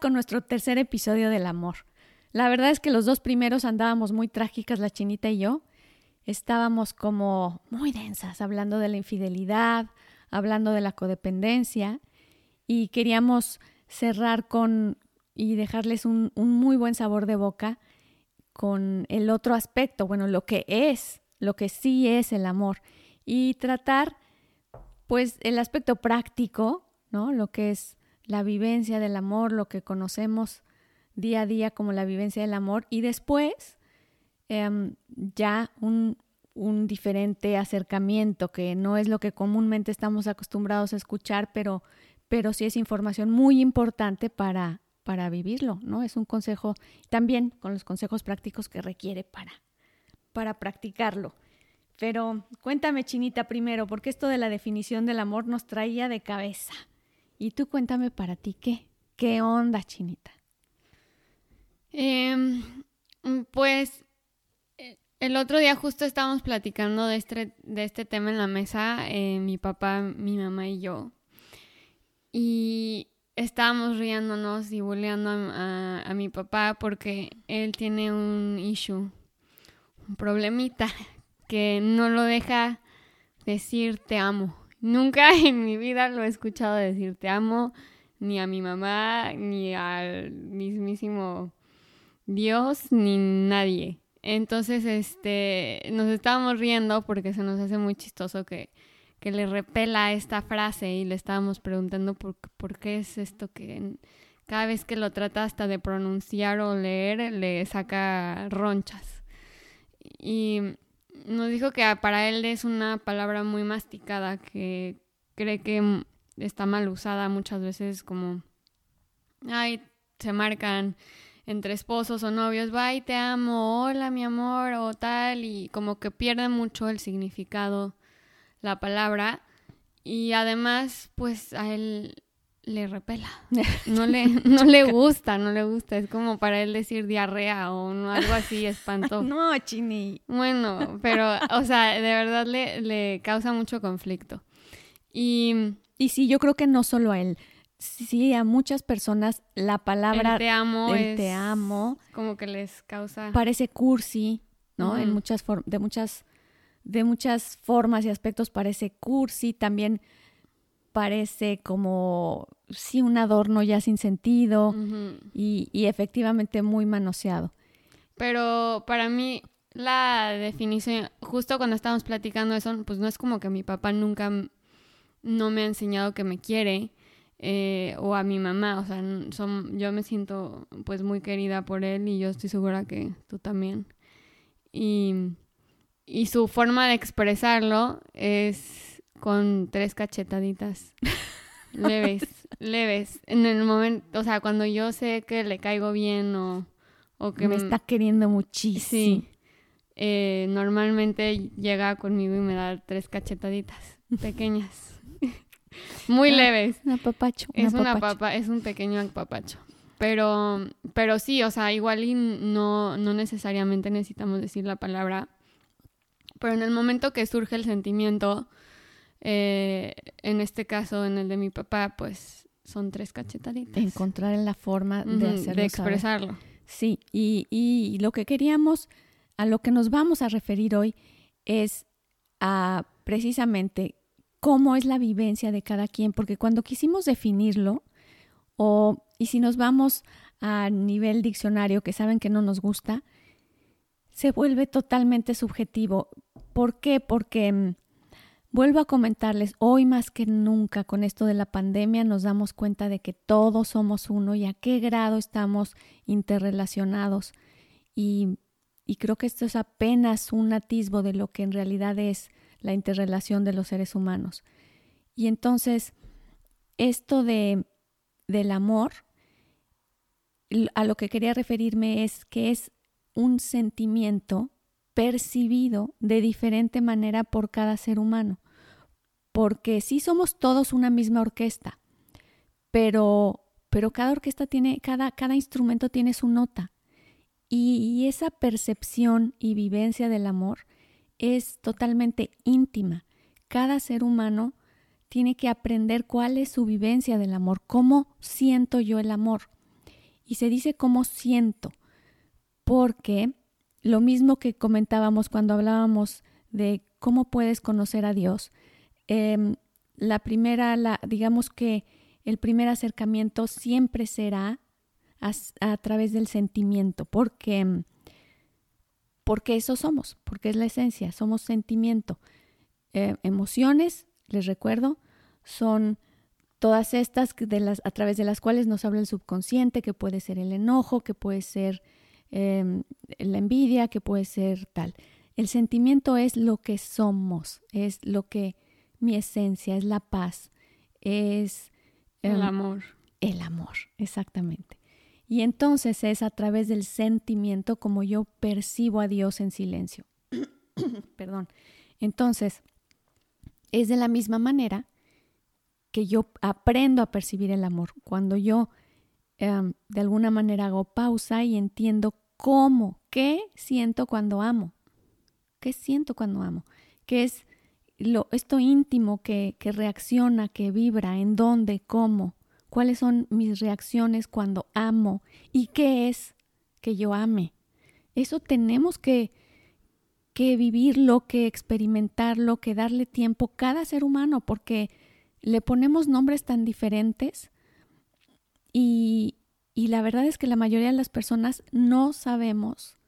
con nuestro tercer episodio del amor. La verdad es que los dos primeros andábamos muy trágicas, la chinita y yo. Estábamos como muy densas, hablando de la infidelidad, hablando de la codependencia y queríamos cerrar con y dejarles un, un muy buen sabor de boca con el otro aspecto, bueno, lo que es, lo que sí es el amor y tratar pues el aspecto práctico, ¿no? Lo que es la vivencia del amor, lo que conocemos día a día como la vivencia del amor y después em, ya un, un diferente acercamiento que no es lo que comúnmente estamos acostumbrados a escuchar, pero, pero sí es información muy importante para, para vivirlo, ¿no? Es un consejo también con los consejos prácticos que requiere para, para practicarlo. Pero cuéntame, Chinita, primero, porque esto de la definición del amor nos traía de cabeza. Y tú cuéntame para ti, ¿qué? ¿Qué onda, Chinita? Em, pues eh, el otro día justo estábamos platicando de este, de este tema en la mesa, eh, mi papá, mi mamá y yo. Y estábamos riéndonos y bulleando a, a, mi papá porque él tiene un issue, un problemita que no lo deja decir te amo. Nunca en mi vida lo he escuchado decir te amo, ni a mi mamá, ni al mismísimo Dios, ni nadie. Entonces, este, nos estábamos riendo porque se nos hace muy chistoso que, que le repela esta frase y le estábamos preguntando por, por qué es esto que cada vez que lo trata hasta de pronunciar o leer le saca ronchas. Y nos dijo que para él es una palabra muy masticada, que cree que está mal usada muchas veces como, ay, se marcan entre esposos o novios, bye, te amo, hola, mi amor, o tal, y como que pierde mucho el significado la palabra. Y además, pues a él le repela. No le, no le gusta, no le gusta. Es como para él decir diarrea o algo así espantoso. no, Chini. Bueno, pero, o sea, de verdad le, le causa mucho conflicto. Y, y sí, yo creo que no solo a él. Sí, a muchas personas la palabra te amo el te amo como que les causa parece cursi, ¿no? En muchas de muchas de muchas formas y aspectos parece cursi, también parece como, sí, un adorno ya sin sentido y, y, efectivamente muy manoseado. Pero para mí la definición, justo cuando estábamos platicando eso, pues no es como que mi papá nunca no me ha enseñado que me quiere eh, o a mi mamá, o sea, son, yo me siento pues muy querida por él y yo estoy segura que tú también. Y, y su forma de expresarlo es con tres cachetaditas leves, leves. En el momento, o sea, cuando yo sé que le caigo bien o, o que me está queriendo muchísimo. Sí. Eh, normalmente llega conmigo y me da tres cachetaditas pequeñas. Muy ah, leves. Un apapacho. es una papa, es un pequeño apapacho. Pero, pero sí, o sea, igual y no, no necesariamente necesitamos decir la palabra. Pero en el momento que surge el sentimiento, eh, en este caso, en el de mi papá, pues son tres cachetaditas. Encontrar la forma de hacerlo. De expresarlo. Sí, y, y lo que queríamos, a lo que nos vamos a referir hoy, es a precisamente cómo es la vivencia de cada quien, porque cuando quisimos definirlo, o, y si nos vamos a nivel diccionario, que saben que no nos gusta, se vuelve totalmente subjetivo. ¿Por qué? Porque mm, Vuelvo a comentarles, hoy más que nunca con esto de la pandemia nos damos cuenta de que todos somos uno y a qué grado estamos interrelacionados. Y, y creo que esto es apenas un atisbo de lo que en realidad es la interrelación de los seres humanos. Y entonces, esto de, del amor, a lo que quería referirme es que es un sentimiento percibido de diferente manera por cada ser humano porque sí somos todos una misma orquesta, pero, pero cada orquesta tiene, cada, cada instrumento tiene su nota. Y, y esa percepción y vivencia del amor es totalmente íntima. Cada ser humano tiene que aprender cuál es su vivencia del amor, cómo siento yo el amor. Y se dice cómo siento, porque lo mismo que comentábamos cuando hablábamos de cómo puedes conocer a Dios, em, la primera, la, digamos que el primer acercamiento siempre será a, través del sentimiento, porque, porque eso somos, porque es la esencia, somos sentimiento. Eh, emociones, les recuerdo, son todas estas de las, a través de las cuales nos habla el subconsciente, que puede ser el enojo, que puede ser em, la envidia, que puede ser tal. El sentimiento es lo que somos, es lo que mi esencia, es la paz, es el em, amor. El amor, exactamente. Y entonces es a través del sentimiento como yo percibo a Dios en silencio. Perdón. Entonces, es de la misma manera que yo aprendo a percibir el amor. Cuando yo em, de alguna manera hago pausa y entiendo cómo, qué siento cuando amo. ¿Qué siento cuando amo? ¿Qué es esto íntimo que, que reacciona, que vibra, en dónde, cómo? ¿Cuáles son mis reacciones cuando amo? ¿Y qué es que yo ame? Eso tenemos que, que vivirlo, que experimentarlo, que darle tiempo cada ser humano, porque le ponemos nombres tan diferentes y, la verdad es que la mayoría de las personas no sabemos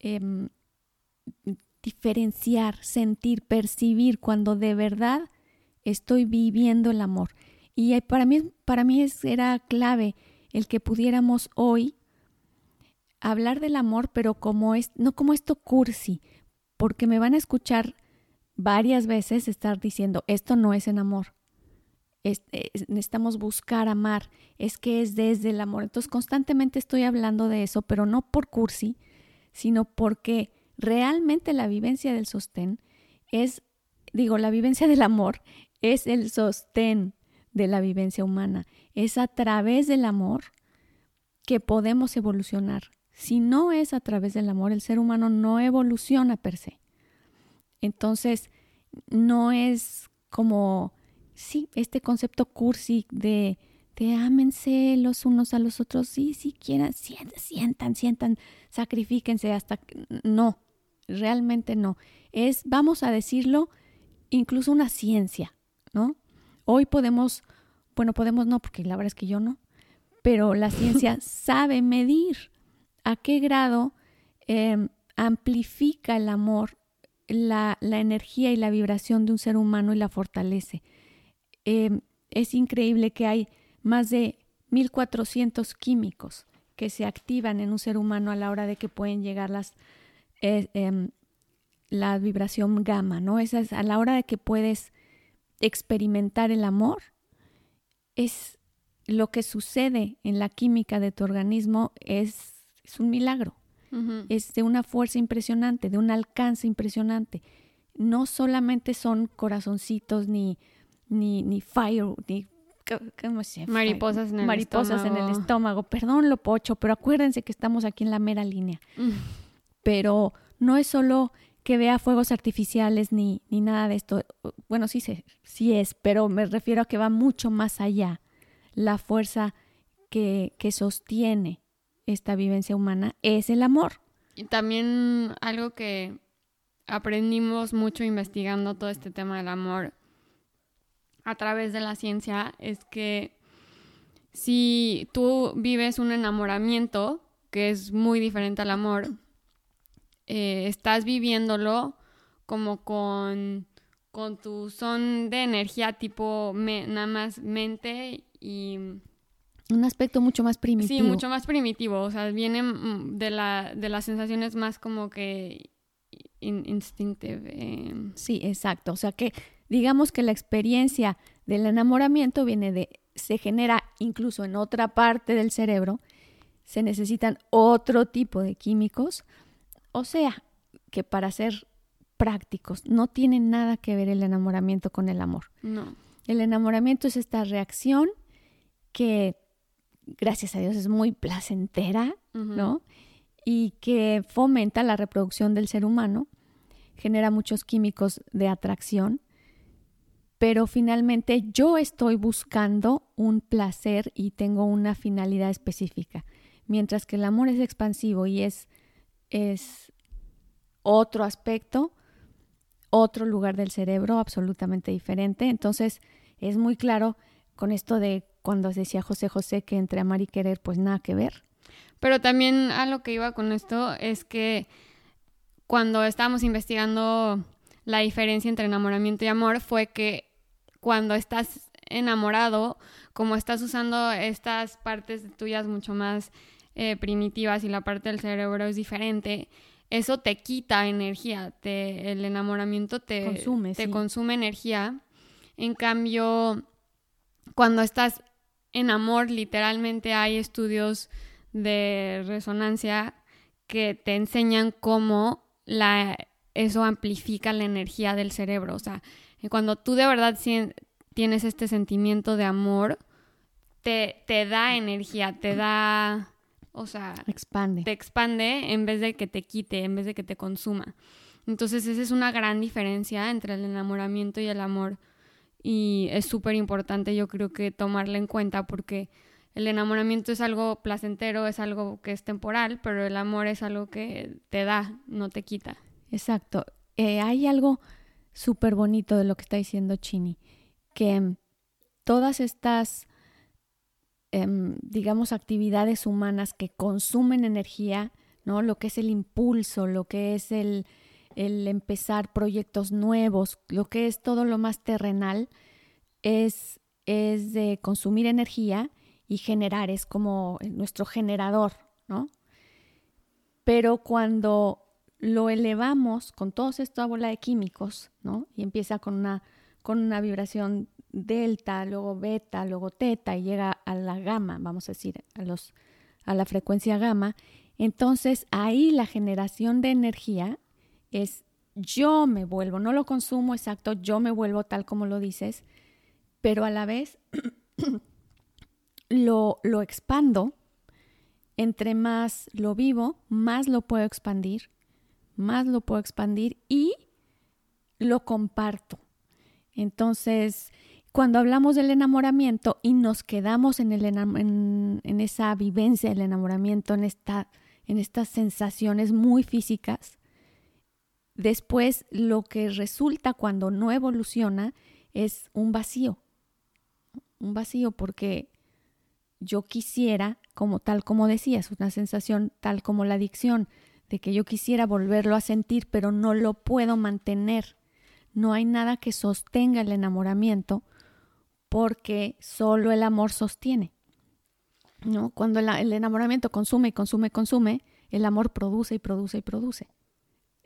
em, diferenciar, sentir, percibir cuando de verdad estoy viviendo el amor. Y para mí, para mí era clave el que pudiéramos hoy hablar del amor, pero como es, no como esto cursi, porque me van a escuchar varias veces estar diciendo, esto no es en amor necesitamos buscar amar, es que es desde el amor. Entonces constantemente estoy hablando de eso, pero no por cursi, sino porque realmente la vivencia del sostén es, digo, la vivencia del amor es el sostén de la vivencia humana. Es a través del amor que podemos evolucionar. Si no es a través del amor, el ser humano no evoluciona per se. Entonces, no es como sí, este concepto cursi de, de ámense los unos a los otros, sí, sí, quieran, sientan, sientan, sientan, sacrifíquense hasta... No, realmente no. Es, vamos a decirlo, incluso una ciencia, ¿no? Hoy podemos, bueno, podemos no, porque la verdad es que yo no, pero la ciencia sabe medir a qué grado em, amplifica el amor, la, la energía y la vibración de un ser humano y la fortalece. Em, es increíble que hay más de 1400 químicos que se activan en un ser humano a la hora de que pueden llegar las eh, em, la vibración gamma, ¿no? Esa es a la hora de que puedes experimentar el amor, es lo que sucede en la química de tu organismo es, es un milagro. Es de una fuerza impresionante, de un alcance impresionante. No solamente son corazoncitos ni ni, ni fire, ni ¿cómo se Mariposas en el Mariposas en el estómago. Perdón lo pocho, pero acuérdense que estamos aquí en la mera línea. Pero no es solo que vea fuegos artificiales ni, ni nada de esto. Bueno, sí, sí es, pero me refiero a que va mucho más allá la fuerza que, que sostiene esta vivencia humana es el amor. Y también algo que aprendimos mucho investigando todo este tema del amor a través de la ciencia es que si tú vives un enamoramiento, que es muy diferente al amor, eh, estás viviéndolo como con, con tu son de energía tipo nada más mente y... Un aspecto mucho más primitivo. Sí, mucho más primitivo. O sea, viene mm, de, la, de las sensaciones más como que instintive. Eh. Sí, exacto. O sea que digamos que la experiencia del enamoramiento viene de, se genera incluso en otra parte del cerebro, se necesitan otro tipo de químicos, o sea, que para ser prácticos no tiene nada que ver el enamoramiento con el amor. No. El enamoramiento es esta reacción que, gracias a Dios, es muy placentera, ¿no? Y que fomenta la reproducción del ser humano, genera muchos químicos de atracción pero finalmente yo estoy buscando un placer y tengo una finalidad específica, mientras que el amor es expansivo y es, es otro aspecto, otro lugar del cerebro absolutamente diferente. Entonces es muy claro con esto de cuando decía José José que entre amar y querer, pues nada que ver. Pero también a lo que iba con esto es que cuando estábamos investigando la diferencia entre enamoramiento y amor fue que cuando estás enamorado, como estás usando estas partes tuyas mucho más eh, primitivas y la parte del cerebro es diferente, eso te quita energía, te, el enamoramiento te consume, te consume energía. En cambio, cuando estás en amor, literalmente hay estudios de resonancia que te enseñan cómo la, eso amplifica la energía del cerebro. O sea, cuando tú de verdad tienes este sentimiento de amor, te, te da energía, te da, o sea, expande. Te expande en vez de que te quite, en vez de que te consuma. Entonces esa es una gran diferencia entre el enamoramiento y el amor y es súper importante yo creo que tomarla en cuenta porque el enamoramiento es algo placentero, es algo que es temporal, pero el amor es algo que te da, no te quita. Exacto. Eh, hay algo súper bonito de lo que está diciendo Chini, que todas estas, em, digamos, actividades humanas que consumen energía, ¿no? Lo que es el impulso, lo que es el, el empezar proyectos nuevos, lo que es todo lo más terrenal, es, es de consumir energía y generar, es como nuestro generador, ¿no? Pero cuando lo elevamos con toda esta bola de químicos, ¿no? Y empieza con una, con una vibración delta, luego beta, luego teta y llega a la gamma, vamos a decir, a, los, a la frecuencia gamma, entonces ahí la generación de energía es yo me vuelvo, no lo consumo exacto, yo me vuelvo tal como lo dices, pero a la vez lo, lo expando. Entre más lo vivo, más lo puedo expandir, más lo puedo expandir y lo comparto. Entonces, cuando hablamos del enamoramiento y nos quedamos en, esa vivencia del enamoramiento, en, en estas sensaciones muy físicas, Después lo que resulta cuando no evoluciona es un vacío. Un vacío porque yo quisiera, como tal como decías, una sensación tal como la adicción, de que yo quisiera volverlo a sentir, pero no lo puedo mantener. No hay nada que sostenga el enamoramiento porque solo el amor sostiene. ¿No? Cuando el enamoramiento consume y consume y consume, el amor produce y produce y produce.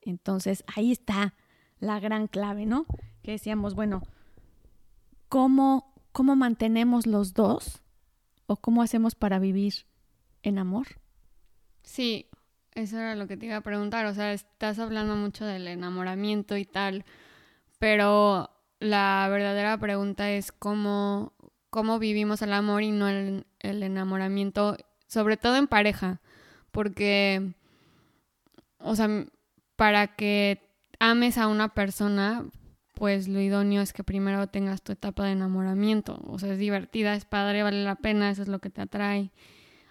Entonces ahí está la gran clave, ¿no? Que decíamos, bueno, ¿cómo, cómo mantenemos los dos o cómo hacemos para vivir en amor? Sí, eso era lo que te iba a preguntar. O sea, estás hablando mucho del enamoramiento y tal, pero la verdadera pregunta es cómo, cómo vivimos el amor y no el, enamoramiento, sobre todo en pareja, porque, o sea, para que ames a una persona, pues lo idóneo es que primero tengas tu etapa de enamoramiento. O sea, es divertida, es padre, vale la pena, eso es lo que te atrae.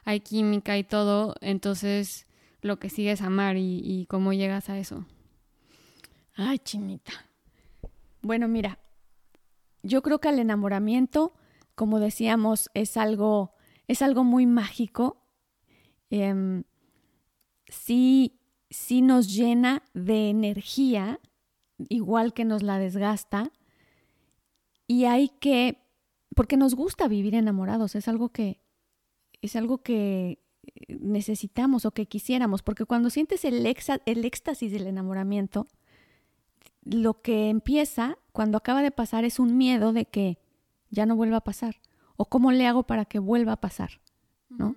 Hay química y todo, entonces lo que sigue es amar y, cómo llegas a eso. Ay, chinita. Bueno, mira, yo creo que el enamoramiento, como decíamos, es algo, es algo muy mágico. Em, sí sí nos llena de energía, igual que nos la desgasta, y hay que, porque nos gusta vivir enamorados, es algo que, es algo que necesitamos o que quisiéramos, porque cuando sientes el, el éxtasis del enamoramiento, lo que empieza cuando acaba de pasar es un miedo de que ya no vuelva a pasar, o cómo le hago para que vuelva a pasar, ¿no?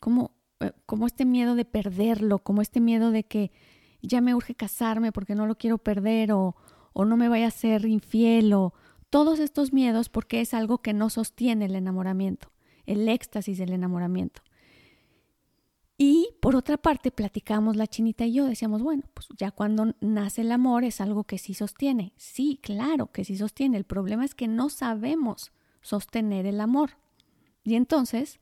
¿Cómo, eh, como este miedo de perderlo, como este miedo de que ya me urge casarme porque no lo quiero perder o, o no me vaya a ser infiel o todos estos miedos porque es algo que no sostiene el enamoramiento, el éxtasis del enamoramiento. Y por otra parte, platicamos la chinita y yo, decíamos, bueno, pues ya cuando nace el amor es algo que sí sostiene. Sí, claro que sí sostiene. El problema es que no sabemos sostener el amor. Y entonces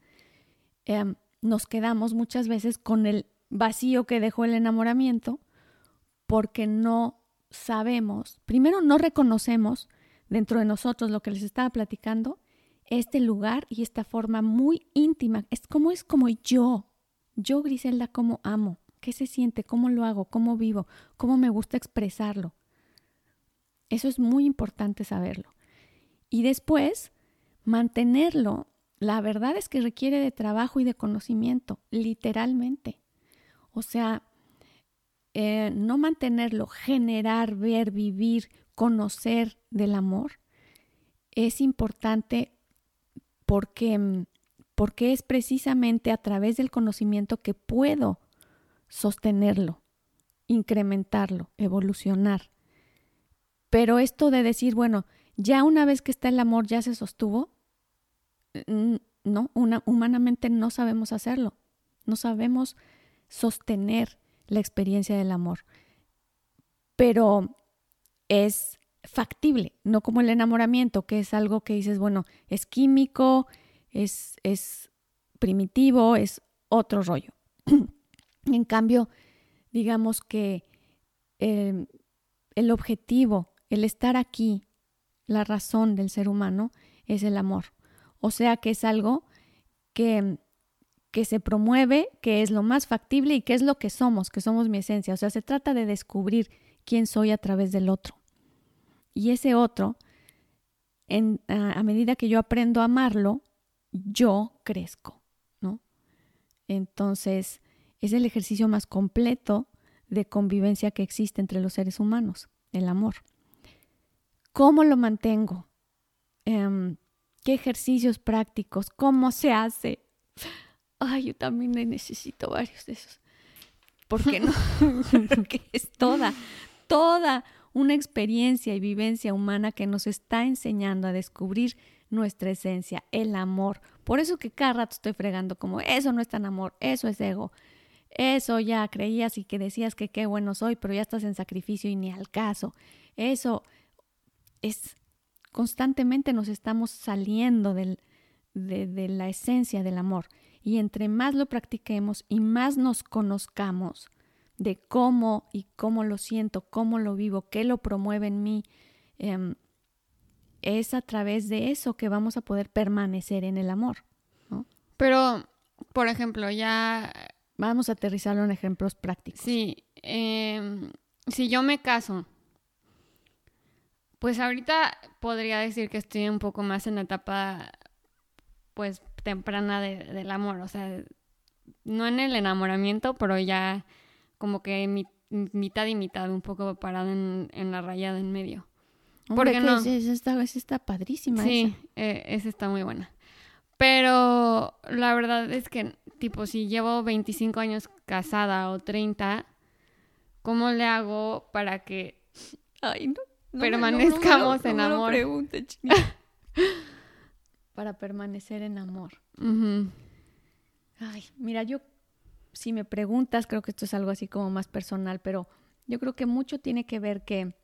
em, nos quedamos muchas veces con el vacío que dejó el enamoramiento porque no sabemos, primero no reconocemos dentro de nosotros lo que les estaba platicando, este lugar y esta forma muy íntima. Es como es como yo, yo Griselda, cómo amo, qué se siente, cómo lo hago, cómo vivo, cómo me gusta expresarlo. Eso es muy importante saberlo. Y después, mantenerlo, la verdad es que requiere de trabajo y de conocimiento, literalmente. O sea, eh, no mantenerlo, generar, ver, vivir, conocer del amor, es importante porque, mm, porque es precisamente a través del conocimiento que puedo sostenerlo, incrementarlo, evolucionar. Pero esto de decir, bueno, ya una vez que está el amor ya se sostuvo, no, humanamente no sabemos hacerlo, no sabemos sostener la experiencia del amor. Pero es factible, no como el enamoramiento, que es algo que dices, bueno, es químico, es, es primitivo, es otro rollo. en cambio, digamos que em, el objetivo, el estar aquí, la razón del ser humano es el amor. O sea que es algo que que se promueve, que es lo más factible y que es lo que somos, que somos mi esencia. O sea, se trata de descubrir quién soy a través del otro. Y ese otro, en, a, medida que yo aprendo a amarlo, yo crezco, ¿no? Entonces, es el ejercicio más completo de convivencia que existe entre los seres humanos, el amor. ¿Cómo lo mantengo? Em, ¿Qué ejercicios prácticos? ¿Cómo se hace? ay, yo también necesito varios de esos. ¿Por qué no? Porque es toda, toda una experiencia y vivencia humana que nos está enseñando a descubrir nuestra esencia, el amor. Por eso que cada rato estoy fregando como eso no es tan amor, eso es ego. Eso ya creías y que decías que qué bueno soy, pero ya estás en sacrificio y ni al caso. Eso es constantemente nos estamos saliendo del, de, de la esencia del amor. Y entre más lo practiquemos y más nos conozcamos de cómo y cómo lo siento, cómo lo vivo, qué lo promueve en mí, em, es a través de eso que vamos a poder permanecer en el amor. Pero, por ejemplo, ya... Vamos a aterrizarlo en ejemplos prácticos. Sí, em, si yo me caso, pues ahorita podría decir que estoy un poco más en la etapa, pues temprana del amor, o sea, no en el enamoramiento, pero ya como que mitad y mitad, un poco parado en, la rayada en medio. Porque no? Esa está, está padrísima. Sí, esa. Eh, esa está muy buena. Pero la verdad es que, tipo, si llevo 25 años casada o 30, ¿cómo le hago para que permanezcamos en amor? para permanecer en amor. Ay, mira, yo, si me preguntas, creo que esto es algo así como más personal, pero yo creo que mucho tiene que ver que,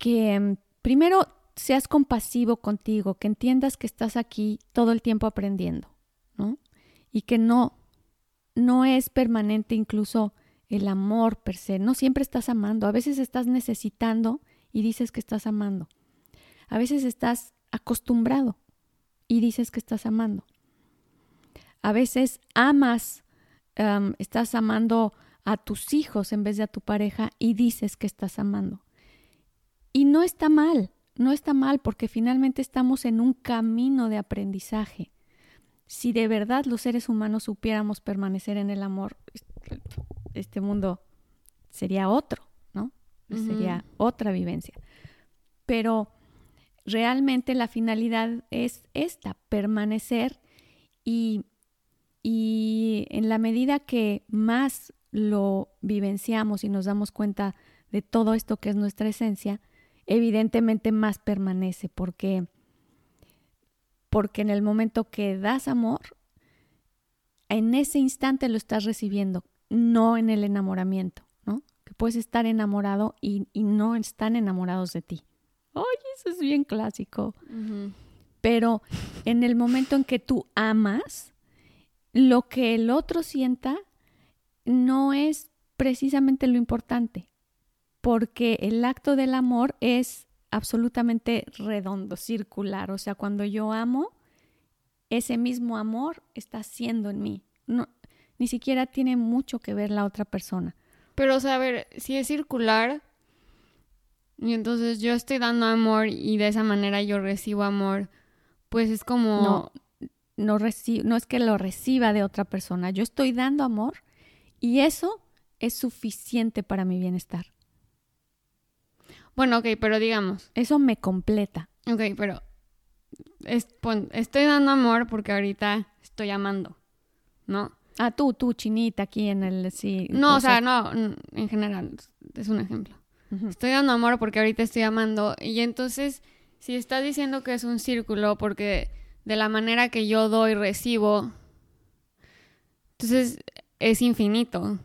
que em, primero seas compasivo contigo, que entiendas que estás aquí todo el tiempo aprendiendo, ¿no? Y que no, no es permanente incluso el amor per se, no siempre estás amando, a veces estás necesitando y dices que estás amando, a veces estás acostumbrado y dices que estás amando. A veces amas, estás amando a tus hijos en vez de a tu pareja y dices que estás amando. Y no está mal, no está mal porque finalmente estamos en un camino de aprendizaje. Si de verdad los seres humanos supiéramos permanecer en el amor, este mundo sería otro, ¿no? Sería otra vivencia. Pero realmente la finalidad es esta, permanecer y, y en la medida que más lo vivenciamos y nos damos cuenta de todo esto que es nuestra esencia, evidentemente más permanece porque porque en el momento que das amor en ese instante lo estás recibiendo, no en el enamoramiento, ¿no? Que puedes estar enamorado y, no están enamorados de ti. Oye, eso es bien clásico. Pero en el momento en que tú amas, lo que el otro sienta no es precisamente lo importante, porque el acto del amor es absolutamente redondo, circular. O sea, cuando yo amo, ese mismo amor está siendo en mí. No, ni siquiera tiene mucho que ver la otra persona. Pero, o sea, a ver, si es circular, y entonces yo estoy dando amor y de esa manera yo recibo amor, pues es como... No, no, no es que lo reciba de otra persona, yo estoy dando amor y eso es suficiente para mi bienestar. Bueno, ok, pero digamos. Eso me completa. Ok, pero estoy dando amor porque ahorita estoy amando, ¿no? Ah, tú, tú, chinita, aquí en el... Sí, no, o sea, no, en general, es un ejemplo. Estoy dando amor porque ahorita estoy amando y entonces, si estás diciendo que es un círculo porque de la manera que yo doy, recibo, entonces es infinito,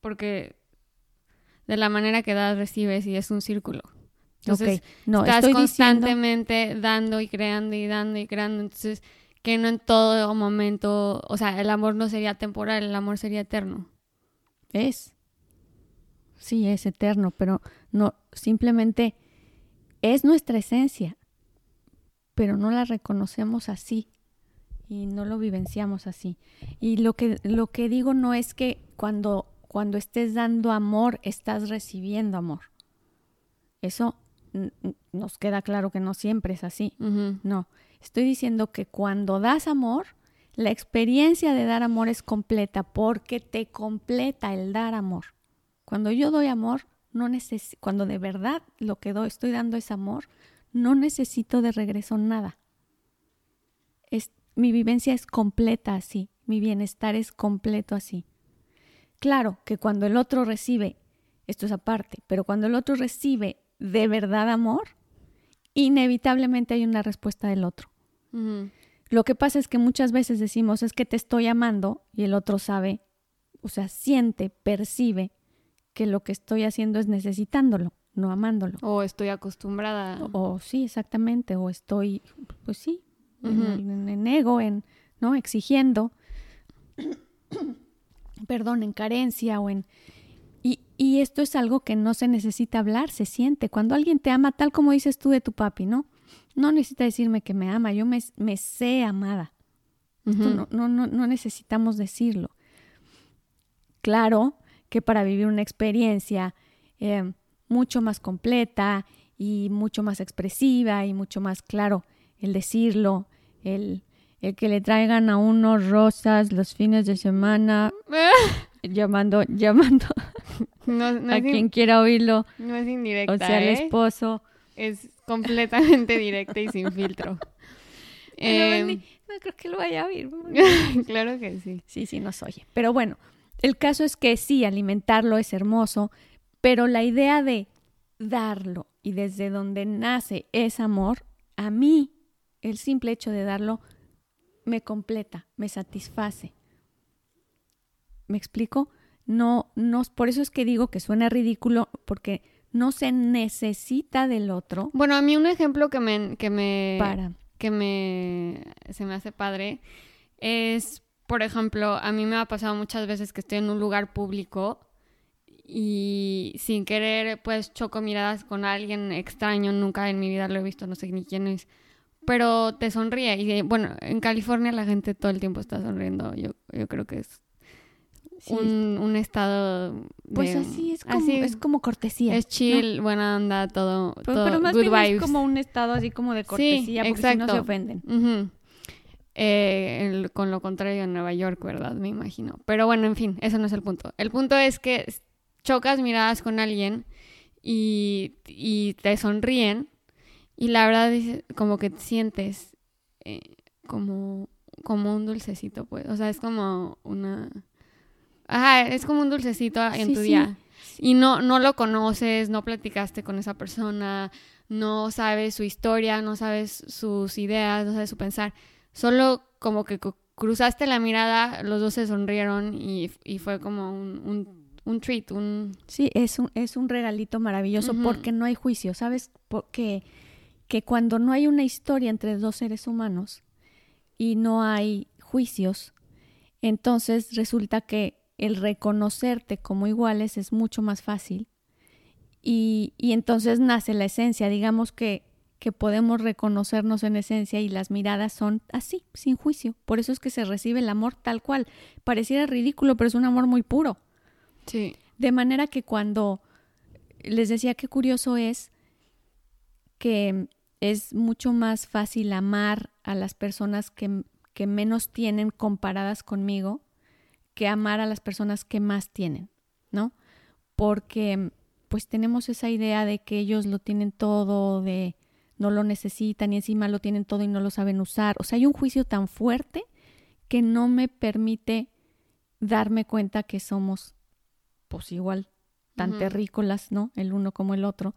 porque de la manera que das, recibes y es un círculo. Entonces, no, estás constantemente dando y creando y dando y creando. Entonces, que no en todo momento, o sea, el amor no sería temporal, el amor sería eterno. Es. Sí, es eterno, pero no, simplemente es nuestra esencia, pero no la reconocemos así y no lo vivenciamos así. Y lo que, lo que digo no es que cuando, cuando estés dando amor, estás recibiendo amor. Eso nos queda claro que no siempre es así. No, estoy diciendo que cuando das amor, la experiencia de dar amor es completa porque te completa el dar amor. Cuando yo doy amor, no cuando de verdad lo que doy, estoy dando es amor, no necesito de regreso nada. Es, mi vivencia es completa así, mi bienestar es completo así. Claro que cuando el otro recibe, esto es aparte, pero cuando el otro recibe de verdad amor, inevitablemente hay una respuesta del otro. Lo que pasa es que muchas veces decimos es que te estoy amando y el otro sabe, o sea, siente, percibe que lo que estoy haciendo es necesitándolo, no amándolo. O estoy acostumbrada. O, sí, exactamente, o estoy, pues sí, en, ego, en, ¿no? Exigiendo, perdón, en carencia o en... Y, esto es algo que no se necesita hablar, se siente. Cuando alguien te ama, tal como dices tú de tu papi, ¿no? No necesita decirme que me ama, yo me, me sé amada. no, no, no, no necesitamos decirlo. Claro que para vivir una experiencia eh, mucho más completa y mucho más expresiva y mucho más claro el decirlo, el, el que le traigan a uno rosas los fines de semana, llamando, llamando a quien quiera oírlo. No es indirecta. O sea, el ¿eh? esposo. Es completamente directa y sin filtro. Em, no, creo que lo vaya a oír. claro que sí. Sí, sí, nos oye. Pero bueno, el caso es que sí, alimentarlo es hermoso, pero la idea de darlo y desde donde nace ese amor, a mí el simple hecho de darlo me completa, me satisface. ¿Me explico? No, no, por eso es que digo que suena ridículo, porque no se necesita del otro. Bueno, a mí un ejemplo que me, que me, para. que me, se me hace padre es, por ejemplo, a mí me ha pasado muchas veces que estoy en un lugar público y sin querer, pues choco miradas con alguien extraño, nunca en mi vida lo he visto, no sé ni quién es pero te sonríe. Y bueno, en California la gente todo el tiempo está sonriendo. Yo, yo creo que es un, estado. pues así es como, es como cortesía. Es chill, buena onda, todo. Pero, más bien es como un estado así como de cortesía, porque si no se ofenden. Eh, con lo contrario en Nueva York, ¿verdad? Me imagino. Pero bueno, en fin, eso no es el punto. El punto es que chocas miradas con alguien y, y te sonríen y la verdad es como que sientes eh, como, como un dulcecito, pues. O sea, es como una... Ajá, es como un dulcecito en tu día. Y no, no lo conoces, no platicaste con esa persona, no sabes su historia, no sabes sus ideas, no sabes su pensar. Solo como que cruzaste la mirada, los dos se sonrieron y, fue como un, un, treat, un... Sí, es un, es un regalito maravilloso porque no hay juicio, ¿sabes? Porque que cuando no hay una historia entre dos seres humanos y no hay juicios, entonces resulta que el reconocerte como iguales es mucho más fácil y, y entonces nace la esencia, digamos que que podemos reconocernos en esencia y las miradas son así, sin juicio. Por eso es que se recibe el amor tal cual. Pareciera ridículo, pero es un amor muy puro. Sí. De manera que cuando les decía qué curioso es que es mucho más fácil amar a las personas que, que menos tienen comparadas conmigo que amar a las personas que más tienen, ¿no? Porque pues tenemos esa idea de que ellos lo tienen todo, de no lo necesitan y encima lo tienen todo y no lo saben usar. O sea, hay un juicio tan fuerte que no me permite darme cuenta que somos, pues igual, tan terrícolas, ¿no? El uno como el otro.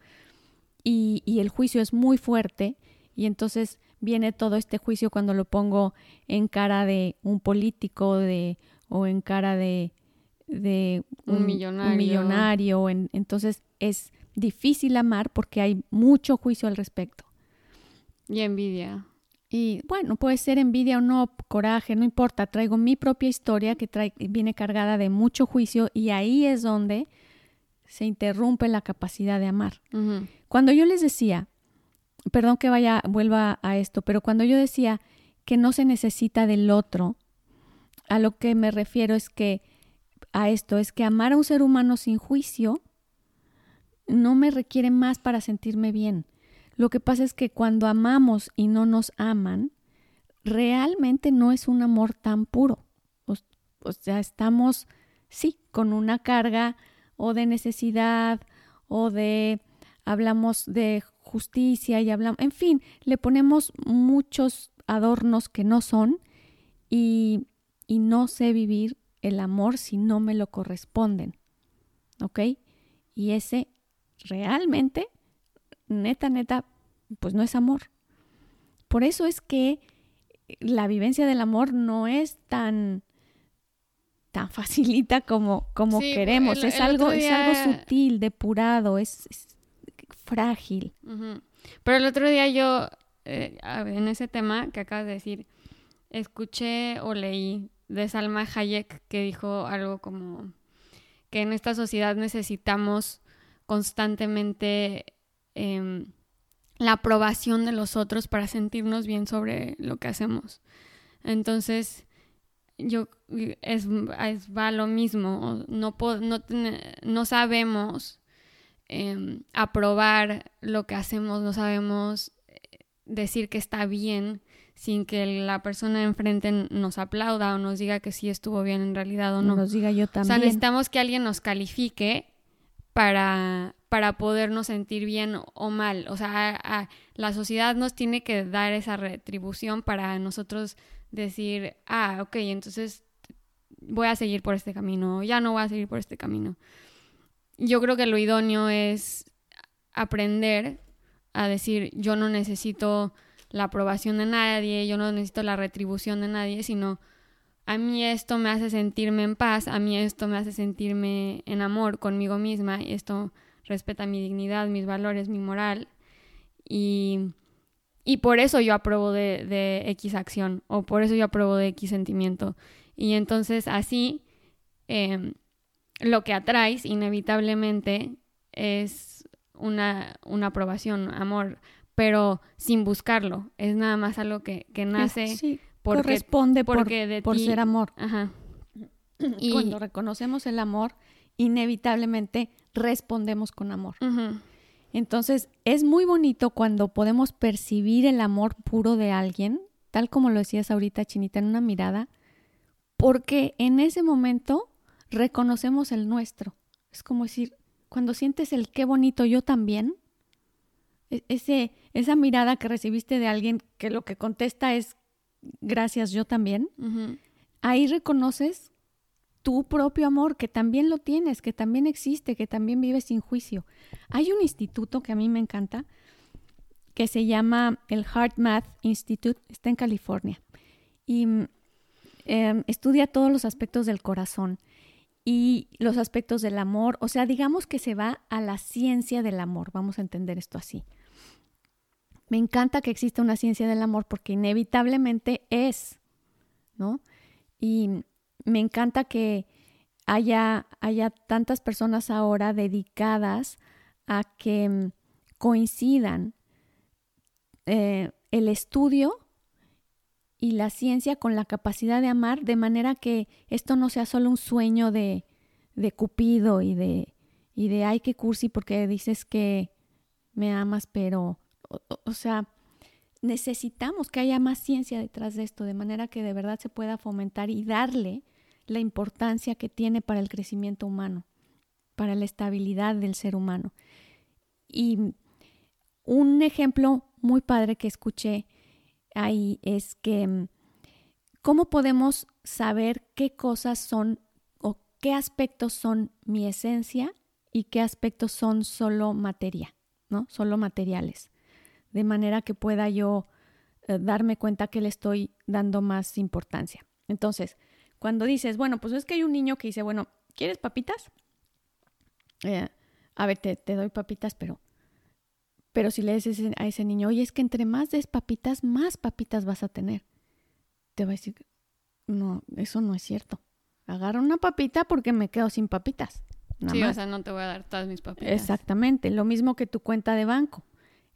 Y, y el juicio es muy fuerte y entonces viene todo este juicio cuando lo pongo en cara de un político de, o en cara de, de un, millonario. Un millonario. entonces es difícil amar porque hay mucho juicio al respecto. Y envidia. Y bueno, puede ser envidia o no, coraje, no importa, traigo mi propia historia que trae, viene cargada de mucho juicio y ahí es donde se interrumpe la capacidad de amar. Cuando yo les decía, perdón que vaya, vuelva a esto, pero cuando yo decía que no se necesita del otro, a lo que me refiero es que a esto es que amar a un ser humano sin juicio no me requiere más para sentirme bien. Lo que pasa es que cuando amamos y no nos aman, realmente no es un amor tan puro. O, sea, estamos, sí, con una carga o de necesidad o de, hablamos de justicia y hablamos, en fin, le ponemos muchos adornos que no son y, y no sé vivir el amor si no me lo corresponden. ¿Ok? Y ese realmente neta, neta, pues no es amor. Por eso es que la vivencia del amor no es tan tan facilita como, como queremos. es, algo, es algo sutil, depurado, es, frágil. Pero el otro día yo, eh, en ese tema que acabas de decir, escuché o leí de Salma Hayek que dijo algo como que en esta sociedad necesitamos constantemente Em, la aprobación de los otros para sentirnos bien sobre lo que hacemos. Entonces, yo es, va lo mismo, no, no, no sabemos em, aprobar lo que hacemos, no sabemos eh, decir que está bien sin que la persona enfrente nos aplauda o nos diga que sí estuvo bien en realidad o no. Nos diga yo también. O sea, necesitamos que alguien nos califique para, para podernos sentir bien o mal. O sea, la sociedad nos tiene que dar esa retribución para nosotros decir, ah, ok, entonces voy a seguir por este camino, ya no voy a seguir por este camino. Yo creo que lo idóneo es aprender a decir, yo no necesito la aprobación de nadie, yo no necesito la retribución de nadie, sino a mí esto me hace sentirme en paz, a mí esto me hace sentirme en amor conmigo misma, esto respeta mi dignidad, mis valores, mi moral. Y, y por eso yo apruebo de, de, X acción o por eso yo apruebo de X sentimiento. Y entonces así em, lo que atraes inevitablemente es una, una aprobación, amor, pero sin buscarlo. Es nada más algo que, que nace. Sí, porque, corresponde porque por, ser amor. Ajá. Y cuando reconocemos el amor, inevitablemente respondemos con amor. Entonces, es muy bonito cuando podemos percibir el amor puro de alguien, tal como lo decías ahorita, Chinita, en una mirada, porque en ese momento reconocemos el nuestro. Es como decir, cuando sientes el qué bonito yo también, e-, ese, esa mirada que recibiste de alguien que lo que contesta es gracias yo también, ahí reconoces tu propio amor, que también lo tienes, que también existe, que también vives sin juicio. Hay un instituto que a mí me encanta, que se llama el Heart Math Institute, está en California. Y em, estudia todos los aspectos del corazón y los aspectos del amor, o sea, digamos que se va a la ciencia del amor, vamos a entender esto así. Me encanta que exista una ciencia del amor porque inevitablemente es, ¿no? Y me encanta que haya, haya tantas personas ahora dedicadas a que mm, coincidan eh, el estudio y la ciencia con la capacidad de amar, de manera que esto no sea solo un sueño de, de Cupido y de, y de ay, qué cursi, porque dices que me amas, pero, o sea, necesitamos que haya más ciencia detrás de esto, de manera que de verdad se pueda fomentar y darle la importancia que tiene para el crecimiento humano, para la estabilidad del ser humano. Y un ejemplo muy padre que escuché ahí es que mm, cómo podemos saber qué cosas son o qué aspectos son mi esencia y qué aspectos son solo materia, ¿no? Solo materiales. De manera que pueda yo eh, darme cuenta que le estoy dando más importancia. Entonces, cuando dices, bueno, pues es que hay un niño que dice, bueno, ¿quieres papitas? Eh, a ver, te, te doy papitas, pero pero si le dices a ese niño, oye, es que entre más des papitas, más papitas vas a tener. Te va a decir, no, eso no es cierto. Agarra una papita porque me quedo sin papitas. sí, o sea, no te voy a dar todas mis papitas. Exactamente, lo mismo que tu cuenta de banco.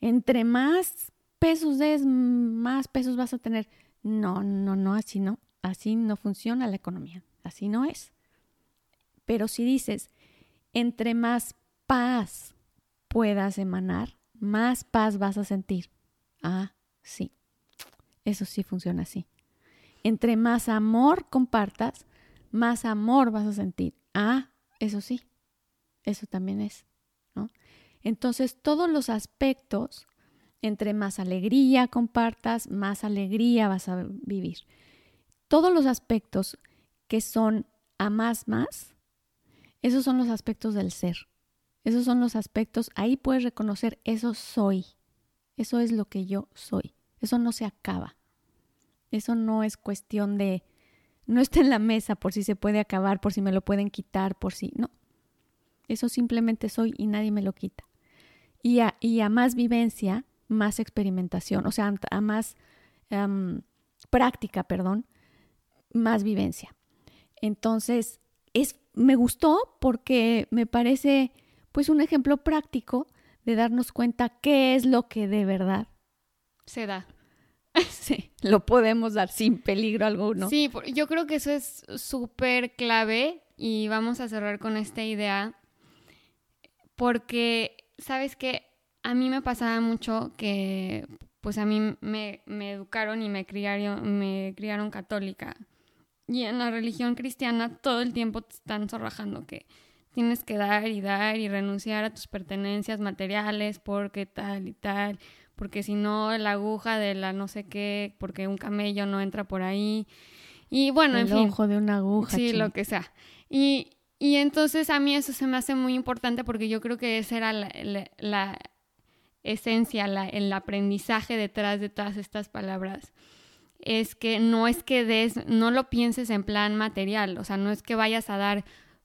Entre más pesos des, más pesos vas a tener. No, no, no, así no. Así no funciona la economía. Así no es. Pero si dices, entre más paz puedas emanar, más paz vas a sentir. Ah, sí. Eso sí funciona así. Entre más amor compartas, más amor vas a sentir. Ah, eso sí. Eso también es, ¿no? Entonces, todos los aspectos, entre más alegría compartas, más alegría vas a vivir. Todos los aspectos que son a más más, esos son los aspectos del ser. Esos son los aspectos, ahí puedes reconocer, eso soy, eso es lo que yo soy, eso no se acaba, eso no es cuestión de, no está en la mesa por si se puede acabar, por si me lo pueden quitar, por si, no, eso simplemente soy y nadie me lo quita. Y a, y a más vivencia, más experimentación, o sea, a más práctica, perdón, más vivencia. Entonces, es, me gustó porque me parece pues un ejemplo práctico de darnos cuenta qué es lo que de verdad se da. Sí, lo podemos dar sin peligro alguno. Sí, yo creo que eso es súper clave y vamos a cerrar con esta idea porque, ¿sabes qué? A mí me pasaba mucho que, pues a mí me, me educaron y me criaron, me criaron católica. Y en la religión cristiana todo el tiempo te están zorrajando que tienes que dar y dar y renunciar a tus pertenencias materiales porque tal y tal, porque si no la aguja de la no sé qué, porque un camello no entra por ahí. Y bueno, en fin. ojo de una aguja. Sí, lo que sea. Y, y, entonces a mí eso se me hace muy importante porque yo creo que esa era la, la, esencia, la, el aprendizaje detrás de todas estas palabras. Es que no es que des, no lo pienses en plan material, o sea, no es que vayas a dar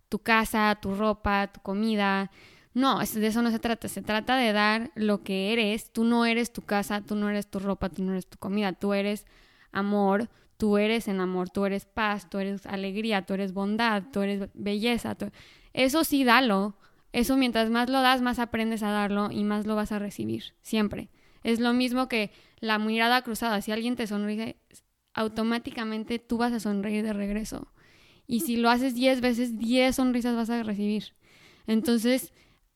tu casa, tu ropa, tu comida. No, de eso no se trata. Se trata de dar lo que eres. Tú no eres tu casa, tú no eres tu ropa, tú no eres tu comida. Tú eres amor, tú eres en amor, tú eres paz, tú eres alegría, tú eres bondad, tú eres belleza. Eso sí, dalo. Eso mientras más lo das, más aprendes a darlo y más lo vas a recibir. Siempre. Es lo mismo que la mirada cruzada. Si alguien te sonríe, automáticamente tú vas a sonreír de regreso. Y si lo haces 10 veces, 10 sonrisas vas a recibir. Entonces,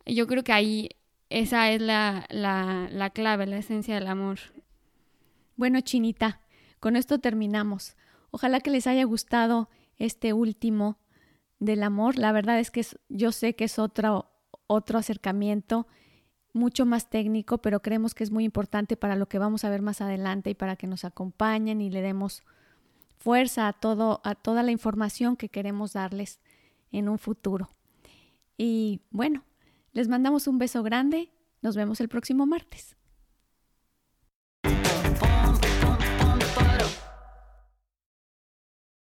yo creo que ahí esa es la, la, la clave, la esencia del amor. Bueno, Chinita, con esto terminamos. Ojalá que les haya gustado este último del amor. La verdad es que yo sé que es otro, otro acercamiento mucho más técnico, pero creemos que es muy importante para lo que vamos a ver más adelante y para que nos acompañen y le demos fuerza a, todo, a toda la información que queremos darles en un futuro. Y bueno, les mandamos un beso grande. Nos vemos el próximo martes.